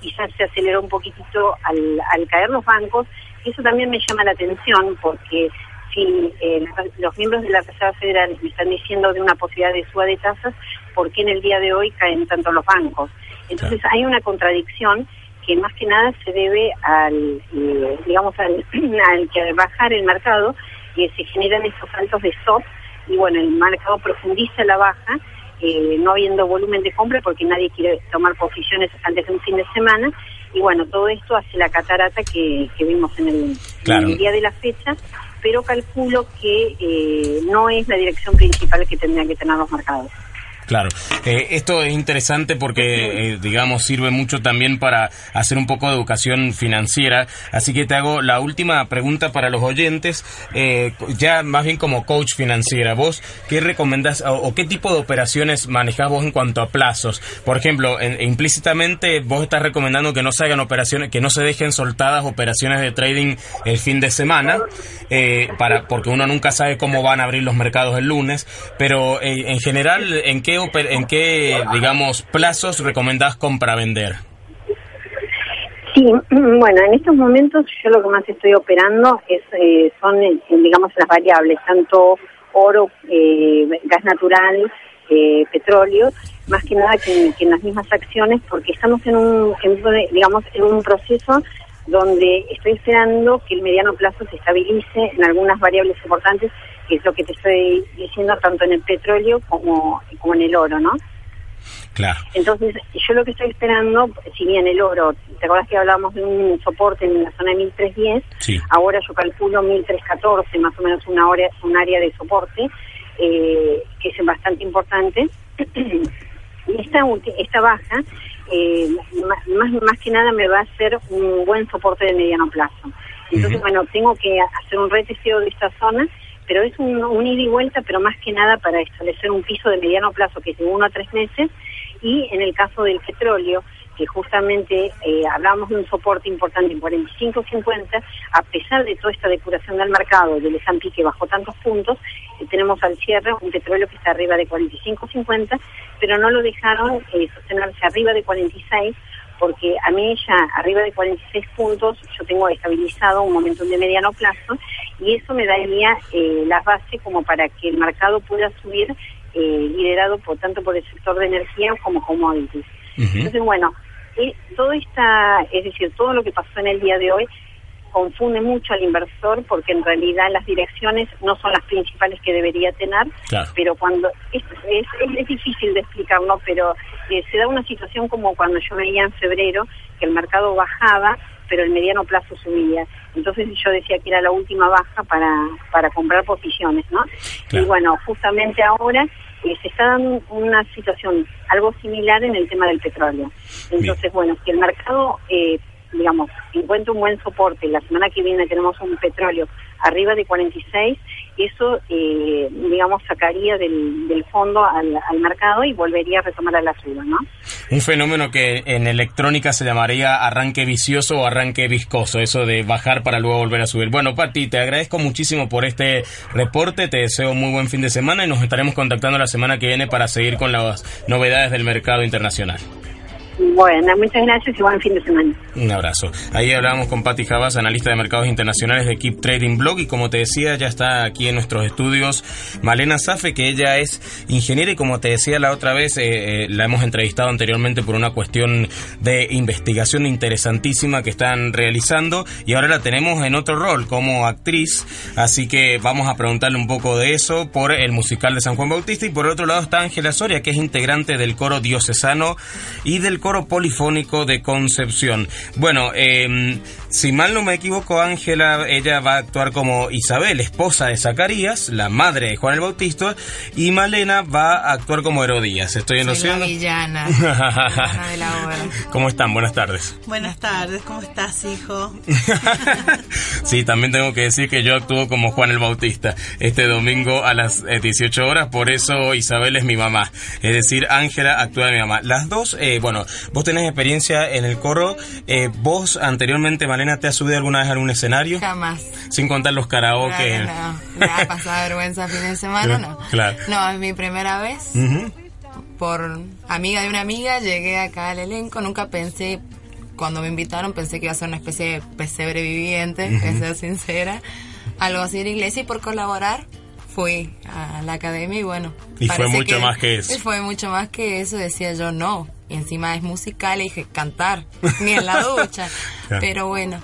Quizás se aceleró un poquitito al, al caer los bancos. Y eso también me llama la atención porque si eh, los miembros de la Reserva Federal me están diciendo de una posibilidad de suba de tasas, ¿por qué en el día de hoy caen tanto los bancos? Entonces hay una contradicción que más que nada se debe al, eh, digamos, al, al que al bajar el mercado que se generan estos saltos de stop y bueno, el mercado profundiza la baja, eh, no habiendo volumen de compra porque nadie quiere tomar posiciones antes de un fin de semana y bueno, todo esto hace la catarata que, que vimos en el, Claro. en el día de la fecha, pero calculo que eh, no es la dirección principal que tendrían que tener los mercados. Claro, Eh, esto es interesante porque, eh, digamos, sirve mucho también para hacer un poco de educación financiera. Así que te hago la última pregunta para los oyentes, eh, ya más bien como coach financiera. ¿Vos qué recomendás o, qué tipo de operaciones manejás vos en cuanto a plazos? Por ejemplo, en- implícitamente vos estás recomendando que no se hagan operaciones, que no se dejen soltadas operaciones de trading el fin de semana, para porque uno nunca sabe cómo van a abrir los mercados el lunes. Pero en general, ¿en qué, en qué, digamos, plazos recomendás compra-vender? Sí, bueno, en estos momentos yo lo que más estoy operando es eh, son, eh, digamos, las variables, tanto oro, eh, gas natural, eh, petróleo, más que nada que, en las mismas acciones, porque estamos en un, en digamos, en un proceso donde estoy esperando que el mediano plazo se estabilice en algunas variables importantes, que es lo que te estoy diciendo tanto en el petróleo como, como en el oro, ¿no? Claro. Entonces, yo lo que estoy esperando, si bien el oro, ¿te acuerdas que hablábamos de un soporte en la zona de 1310? Sí. Ahora yo calculo 1314, más o menos una hora, un área de soporte, eh, que es bastante importante. y esta, esta baja, eh, más, más que nada me va a hacer un buen soporte de mediano plazo. Entonces, bueno, tengo que hacer un retesteo de esta zona, pero es un, ida y vuelta, pero más que nada para establecer un piso de mediano plazo que es de uno a tres meses. Y en el caso del petróleo, que justamente eh, hablamos de un soporte importante en 45.50, a pesar de toda esta depuración del mercado, del S&P que bajó tantos puntos, eh, tenemos al cierre un petróleo que está arriba de 45.50, pero no lo dejaron eh, sostenerse arriba de 46, porque a mí ya arriba de 46 puntos yo tengo estabilizado un momento de mediano plazo y eso me daría eh, la base como para que el mercado pueda subir eh, liderado por tanto por el sector de energía como commodities. Entonces, bueno, eh, todo esta, es decir, todo lo que pasó en el día de hoy confunde mucho al inversor porque en realidad las direcciones no son las principales que debería tener, Claro. pero cuando es, es, difícil de explicarlo, pero eh, se da una situación como cuando yo veía en febrero que el mercado bajaba, pero el mediano plazo subía. Entonces yo decía que era la última baja para, para comprar posiciones, ¿no? Claro. Y bueno, justamente ahora eh, se está dando una situación algo similar en el tema del petróleo. Entonces, bueno, si el mercado, eh, digamos, encuentra un buen soporte, la semana que viene tenemos un petróleo arriba de 46, eso, eh, digamos, sacaría del, del fondo al, al mercado y volvería a retomar a la suba, ¿no? Un fenómeno que en electrónica se llamaría arranque vicioso o arranque viscoso, eso de bajar para luego volver a subir. Bueno, Pati, te agradezco muchísimo por este reporte, te deseo muy buen fin de semana y nos estaremos contactando la semana que viene para seguir con las novedades del mercado internacional. Bueno, muchas gracias y buen fin de semana. Un abrazo. Ahí hablábamos con Patti Javas, analista de mercados internacionales de Keep Trading Blog y como te decía, ya está aquí en nuestros estudios Malena Safe, que ella es ingeniera y como te decía la otra vez, eh, eh, la hemos entrevistado anteriormente por una cuestión de investigación interesantísima que están realizando y ahora la tenemos en otro rol como actriz, así que vamos a preguntarle un poco de eso por el musical de San Juan Bautista y por otro lado está Ángela Soria, que es integrante del coro diocesano y del coro polifónico de Concepción. Bueno, eh, si mal no me equivoco, Ángela, ella va a actuar como Isabel, esposa de Zacarías, la madre de Juan el Bautista, y Malena va a actuar como Herodías. ¿Estoy en lo la cierto? villana, villana de la obra. ¿Cómo están? Buenas tardes. Buenas tardes, ¿cómo estás, hijo? sí, también tengo que decir que yo actúo como Juan el Bautista este domingo a las eh, 18 horas, por eso Isabel es mi mamá. Es decir, Ángela actúa de mi mamá. Las dos, eh, bueno, Vos tenés experiencia en el coro. Eh, ¿Vos anteriormente, Malena, te has subido alguna vez a algún escenario? Jamás. Sin contar los karaoke. Claro, no, me ha pasado vergüenza fin de semana, no. Claro. No, es mi primera vez. Por amiga de una amiga llegué acá al elenco. Nunca pensé, cuando me invitaron, pensé que iba a ser una especie de pesebre viviente, que ser sincera. Algo así de la iglesia y por colaborar fui a la academia y bueno. Y fue mucho más que eso. y Fue mucho más que eso, decía yo no. Y encima es musical y dije cantar, ni en la ducha. Claro. Pero bueno,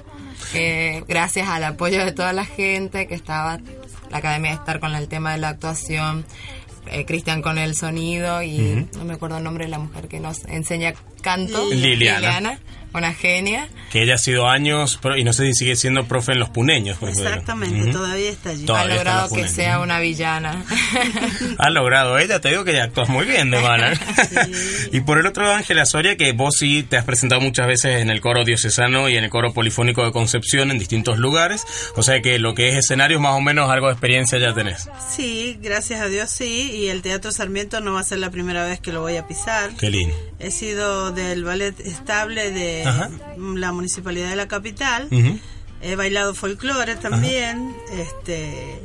eh, gracias al apoyo de toda la gente que estaba, la academia de estar con el tema de la actuación, eh, Cristian con el sonido y no me acuerdo el nombre de la mujer que nos enseña canto. Liliana. Una genia. Que ella ha sido años, pro- y no sé si sigue siendo profe en los puneños. por ejemplo. Exactamente, Ujú. todavía está allí. Todavía ha logrado que puneños. sea una villana. Ha logrado ella, te digo que ya actúas muy bien de mala. y por el otro, Ángela Soria, que vos sí te has presentado muchas veces en el coro diocesano y en el coro polifónico de Concepción en distintos lugares. O sea que lo que es escenarios, más o menos algo de experiencia ya tenés. Sí, gracias a Dios sí, y el Teatro Sarmiento no va a ser la primera vez que lo voy a pisar. Qué lindo. He sido del ballet estable de Ajá. la municipalidad de la capital. He bailado folclore también. Este,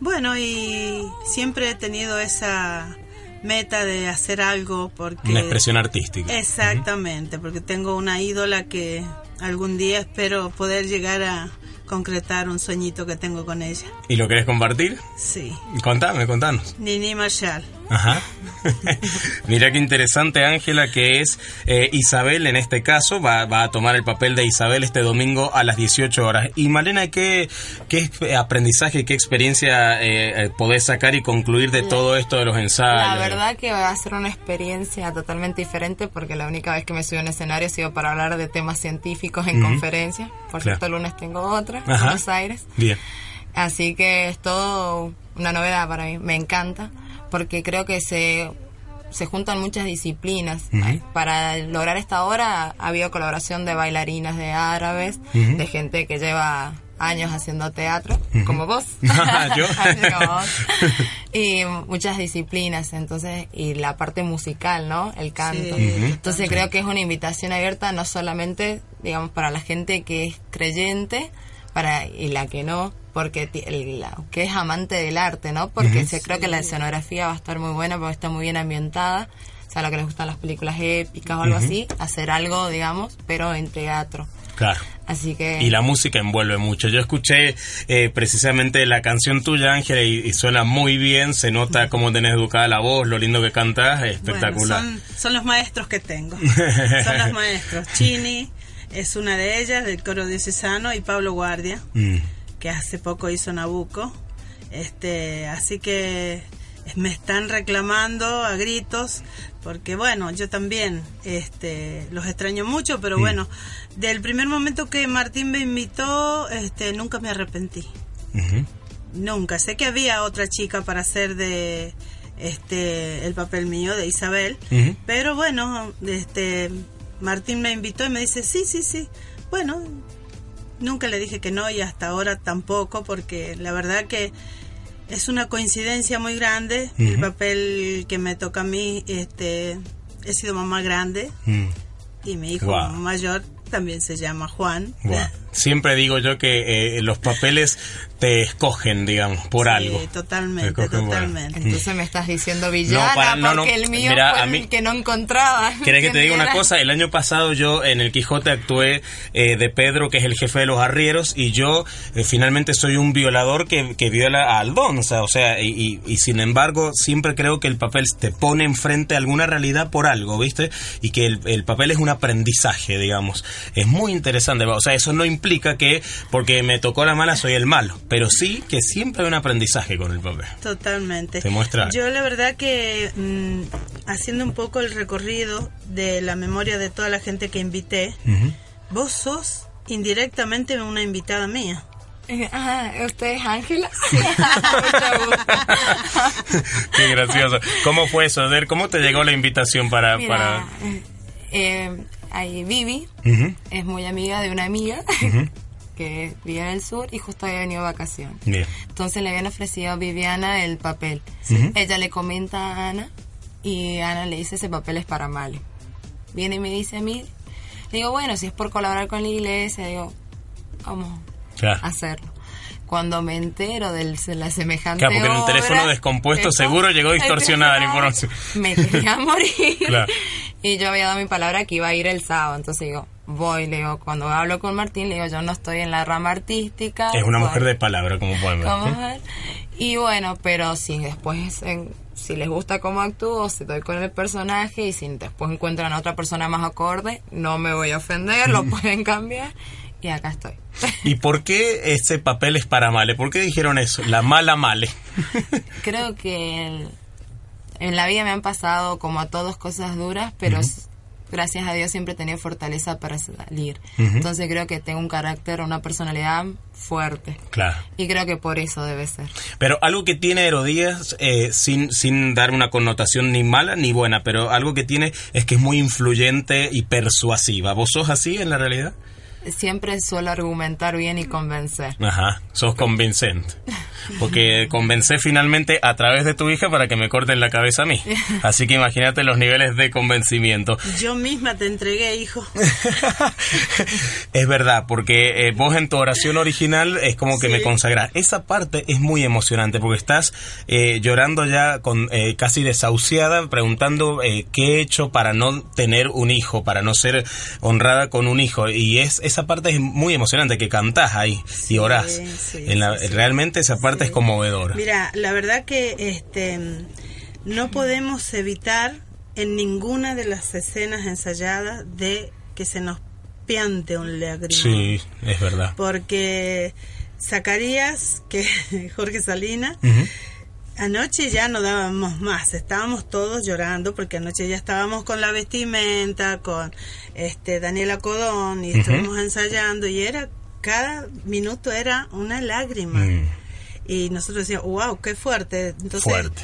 bueno, y siempre he tenido esa meta de hacer algo porque Una expresión artística. Exactamente, porque tengo una ídola que algún día espero poder llegar a concretar un sueñito que tengo con ella. ¿Y lo querés compartir? Sí, Contame, contanos. Nini Marshall. Ajá. Mira qué interesante, Ángela, que es eh, Isabel en este caso, va, va a tomar el papel de Isabel este domingo a las 18 horas. Y Malena, ¿qué, qué aprendizaje, qué experiencia eh, eh, podés sacar y concluir de todo esto de los ensayos? La verdad que va a ser una experiencia totalmente diferente porque la única vez que me subí a un escenario ha sido para hablar de temas científicos en conferencias. Por Claro. cierto, el lunes tengo otra en. Buenos Aires. Bien. Así que es todo una novedad para mí. Me encanta porque creo que se, se juntan muchas disciplinas. Para lograr esta obra ha habido colaboración de bailarinas de árabes, de gente que lleva años haciendo teatro, como vos. Yo. Como vos. y muchas disciplinas, entonces, y la parte musical, ¿no? El canto. Sí. Entonces creo que es una invitación abierta no solamente, digamos, para la gente que es creyente, para y la que no, porque el- la- que es amante del arte, ¿no? Porque se, creo que la escenografía va a estar muy buena porque está muy bien ambientada. O sea, lo que les gustan las películas épicas o algo así, hacer algo, digamos, pero en teatro. Claro. Así que... Y la música envuelve mucho. Yo escuché eh, precisamente la canción tuya, Ángela, y, y suena muy bien. Se nota cómo tenés educada la voz, lo lindo que cantas, es espectacular. Bueno, son, son los maestros que tengo. son los maestros. Chini es una de ellas del coro diocesano y Pablo Guardia, Mm. que hace poco hizo Nabucco. Este, así que me están reclamando a gritos porque bueno, yo también este los extraño mucho, pero Mm. bueno, del primer momento que Martín me invitó, este nunca me arrepentí. Nunca. Sé que había otra chica para hacer de este el papel mío de Isabel, pero bueno, este Martín me invitó y me dice, "Sí, sí, sí." Bueno, nunca le dije que no y hasta ahora tampoco porque la verdad que es una coincidencia muy grande el papel que me toca a mí este he sido mamá grande Mm. y mi hijo mayor también se llama Juan. Siempre digo yo que eh, los papeles te escogen, digamos, por Sí, algo. totalmente, Te escogen por totalmente. Entonces me estás diciendo villana para- no, no, porque el mío mira, fue a mí- el que no encontraba. ¿Querés que te diga una cosa? El año pasado yo en el Quijote actué eh, de Pedro, que es el jefe de los arrieros, y yo eh, finalmente soy un violador que, que viola a Aldonza. O sea, y, y- y sin embargo, siempre creo que el papel te pone enfrente a alguna realidad por algo, ¿viste? Y que el, el papel es un aprendizaje, digamos. Es muy interesante. O sea, eso no implica que porque me tocó la mala soy el malo, pero sí que siempre hay un aprendizaje con el papel. Totalmente. Te muestra. Yo la verdad que mm, haciendo un poco el recorrido de la memoria de toda la gente que invité, Ujú. vos sos indirectamente una invitada mía. Eh, Ah, ¿usted es Ángela? Sí. Qué gracioso. ¿Cómo fue eso? A ver, ¿Cómo te llegó la invitación para... Mira, para... eh, eh, ahí Vivi es muy amiga de una amiga que vive en el sur y justo había venido de vacaciones. Bien. Entonces le habían ofrecido a Viviana el papel. Ujú. Ella le comenta a Ana y Ana le dice ese papel es para Mali. viene y me dice a mí, digo, bueno, si es por colaborar con la iglesia, digo, vamos Claro. a hacerlo. Cuando me entero de la semejante Claro, porque en un teléfono descompuesto seguro llegó distorsionada la información. Me quería morir. Claro. Y yo había dado mi palabra que iba a ir el sábado. Entonces digo, voy, le digo, cuando hablo con Martín, le digo, yo no estoy en la rama artística. Es una mujer de palabra, como pueden ver. Vamos a ver. Y bueno, pero si después, en- si les gusta cómo actúo, si estoy con el personaje y si después encuentran a otra persona más acorde, no me voy a ofender, lo pueden cambiar. Y acá estoy. ¿Y por qué ese papel es para Male? ¿Por qué dijeron eso? La mala Male. Creo que el- en la vida me han pasado como a todos cosas duras, pero gracias a Dios siempre he tenido fortaleza para salir. Entonces creo que tengo un carácter, una personalidad fuerte. Claro. Y creo que por eso debe ser. Pero algo que tiene Herodías, eh, sin, sin dar una connotación ni mala ni buena, pero algo que tiene es que es muy influyente y persuasiva. ¿Vos sos así en la realidad? Siempre suelo argumentar bien y convencer. Ajá, sos convincente. Porque convencé finalmente a través de tu hija para que me corten la cabeza a mí. Así que imagínate los niveles de convencimiento. Yo misma te entregué, hijo. Es verdad, porque eh, vos en tu oración original es como que Sí. me consagrás. Esa parte es muy emocionante porque estás eh, llorando ya con eh, casi desahuciada, preguntando eh, qué he hecho para no tener un hijo, para no ser honrada con un hijo. Y es esa parte es muy emocionante, que cantás ahí y orás. sí, En la- sí. Realmente esa parte es conmovedora. Mira, la verdad que este no podemos evitar en ninguna de las escenas ensayadas de que se nos piante un lágrima. Sí, es verdad. Porque Zacarías, que Jorge Salina, Ujú. Anoche ya no dábamos más, estábamos todos llorando porque anoche ya estábamos con la vestimenta, con este Daniela Codón y Ujú. estuvimos ensayando y era cada minuto era una lágrima Mm, y nosotros decíamos, wow, qué fuerte. Entonces fuerte.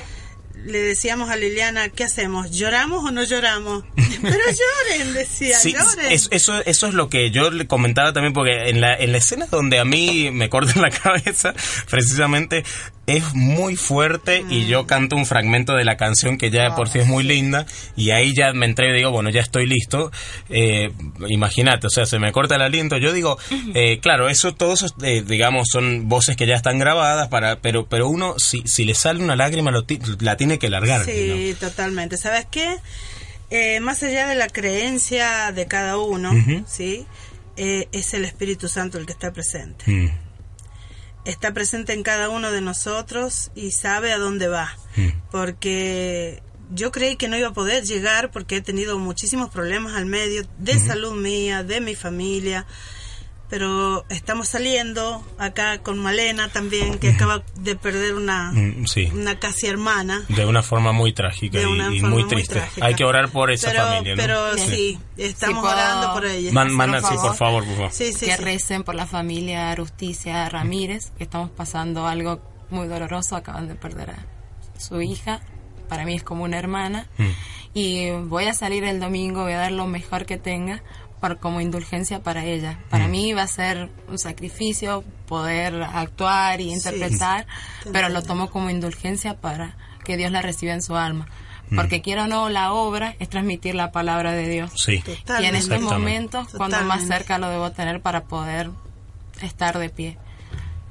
le decíamos a Liliana, ¿qué hacemos? ¿Lloramos o no lloramos? Pero lloren, decía, Sí, lloren. es- eso, eso es lo que yo le comentaba también, porque en la, en la escena donde a mí me cortan la cabeza, precisamente es muy fuerte y yo canto un fragmento de la canción que ya de por sí es muy linda y ahí ya me entrego y digo, bueno, ya estoy listo. Eh, Imagínate, o sea, se me corta el aliento. Yo digo, eh, claro, eso todos, eh, digamos, son voces que ya están grabadas, para pero pero uno, si, si le sale una lágrima, lo la tiene que largar. Sí, totalmente. ¿Sabes qué? Eh, más allá de la creencia de cada uno. ¿sí? Eh, es el Espíritu Santo el que está presente. Mm, Está presente en cada uno de nosotros y sabe a dónde va. mm. Porque yo creí que no iba a poder llegar porque he tenido muchísimos problemas al medio de salud mía, de mi familia. Pero estamos saliendo acá con Malena también, que acaba de perder una, Mm, sí. una casi hermana. De una forma muy trágica y- muy muy triste. trágica. Hay que orar por esa pero, familia, ¿no? Pero Sí. sí, estamos Sí, puedo- orando por ella. Man- favor. por favor, por favor. sí, sí, que sí. recen por la familia Arusticia Ramírez, que estamos pasando algo muy doloroso, acaban de perder a su hija, para mí es como una hermana, Mm. y voy a salir el domingo, voy a dar lo mejor que tenga para, como indulgencia para ella. Para Mm. mí va a ser un sacrificio poder actuar y interpretar, te pero lo tomo como indulgencia para que Dios la reciba en su alma. Mm. Porque quiero o no, la obra es transmitir la palabra de Dios. Sí. Y en estos momentos, cuando más cerca lo debo tener para poder estar de pie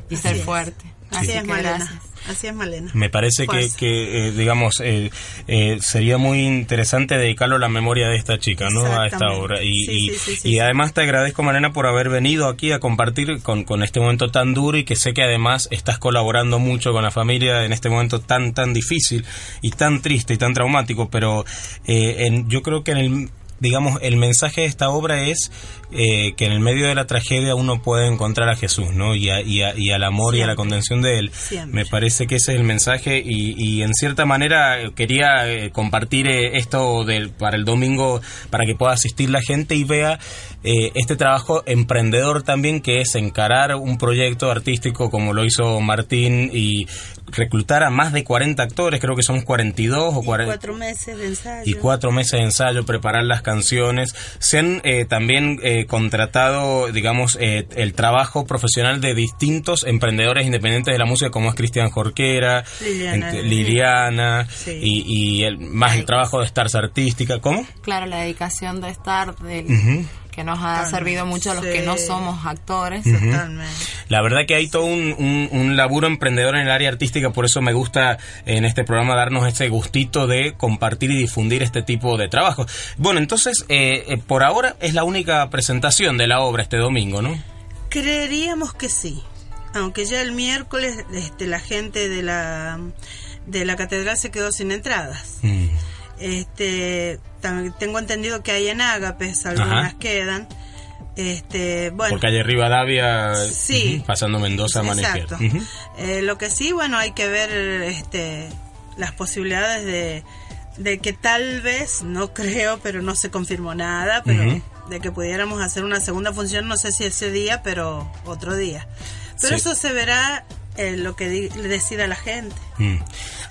y Así ser es. fuerte. Así, Así, es, que Malena. gracias. Así es, Malena. Me parece que, que, eh, digamos, eh, eh, sería muy interesante dedicarlo a la memoria de esta chica, ¿no? A esta obra. Y, Sí, y, sí, sí, sí, y sí. además te agradezco, Marena, por haber venido aquí a compartir con, con este momento tan duro y que sé que además estás colaborando mucho con la familia en este momento tan, tan difícil y tan triste y tan traumático. Pero eh, en- yo creo que en el digamos, el mensaje de esta obra es eh, que en el medio de la tragedia uno puede encontrar a Jesús, ¿no? Y, a- y, a- y al amor y a la contención de Él. Siempre. Me parece que ese es el mensaje y, y en cierta manera quería eh, compartir eh, esto del, para el domingo para que pueda asistir la gente y vea eh, este trabajo emprendedor también que es encarar un proyecto artístico como lo hizo Martín y reclutar a más de 40 actores, creo que somos 42 o Y 40 cuatro meses de ensayo. y cuatro meses de ensayo, preparar las canciones. Se han eh, también eh, contratado, digamos, eh, el trabajo profesional de distintos emprendedores independientes de la música, como es Cristian Jorquera, Liliana. Liliana, Sí. y, y el, más el trabajo de Stars Artística. ¿Cómo? Claro, la dedicación de estar, del-. Que nos ha Totalmente, servido mucho a los que no somos actores. Totalmente. La verdad que hay todo un, un- un laburo emprendedor en el área artística, por eso me gusta en este programa darnos ese gustito de compartir y difundir este tipo de trabajos. Bueno, entonces, eh, eh, por ahora es la única presentación de la obra este domingo, ¿no? Creeríamos que sí, aunque ya el miércoles este, la gente de la de la catedral se quedó sin entradas. Mm. Este, tengo entendido que hay en Ágapes, algunas Ajá. quedan. Este, bueno, Por calle Rivadavia, Sí. pasando Mendoza a Manefiel. Exacto. Eh, lo que sí, bueno, hay que ver este, las posibilidades de, de que tal vez, no creo, pero no se confirmó nada, pero de que pudiéramos hacer una segunda función, no sé si ese día, pero otro día. Pero Sí. eso se verá en lo que decida la gente. Mm.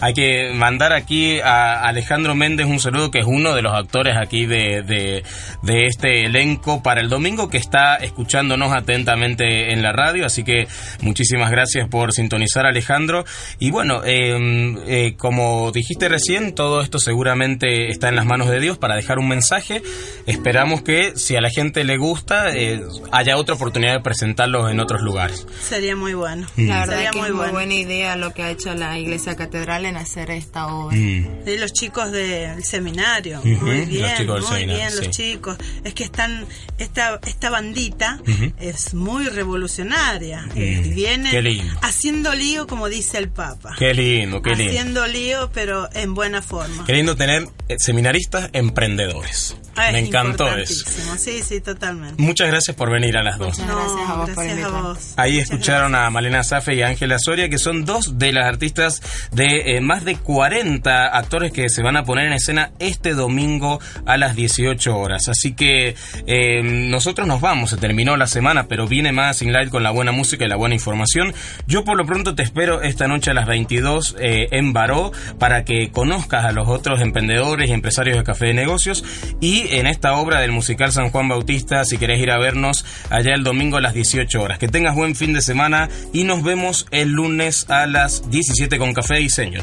Hay que mandar aquí a Alejandro Méndez un saludo, que es uno de los actores aquí de, de, de este elenco para el domingo, que está escuchándonos atentamente en la radio. Así que muchísimas gracias por sintonizar, Alejandro. Y bueno, eh, eh, como dijiste recién, todo esto seguramente está en las manos de Dios para dejar un mensaje. Esperamos que si a la gente le gusta, eh, haya otra oportunidad de presentarlos en otros lugares. Sería muy bueno. La verdad Sería que muy es muy bueno. buena idea lo que ha hecho la Iglesia Catedral hacer esta obra. Mm. Y los chicos del seminario, muy los bien, chicos del muy seminario, bien sí. los chicos. Es que están, esta, esta bandita es muy revolucionaria. Eh, Mm, viene qué lindo. haciendo lío, como dice el Papa. Qué lindo, qué lindo. haciendo lío, pero en buena forma. Qué lindo tener eh, seminaristas emprendedores. Ah, Me encantó eso. Sí, sí, totalmente. Muchas gracias por venir a las dos. Muchas gracias a vos por gracias a vos. Ahí Muchas escucharon a Malena Zafe y a Ángela Soria, que son dos de las artistas de eh, más de 40 actores que se van a poner en escena este domingo a las 18 horas. Así que eh, nosotros nos vamos, se terminó la semana, pero viene más In Light con la buena música y la buena información. Yo por lo pronto te espero esta noche a las 22 eh, en Baró para que conozcas a los otros emprendedores y empresarios de Café de Negocios y en esta obra del musical San Juan Bautista, si querés ir a vernos allá el domingo a las 18 horas. Que tengas buen fin de semana y nos vemos el lunes a las 17 con Café Diseño.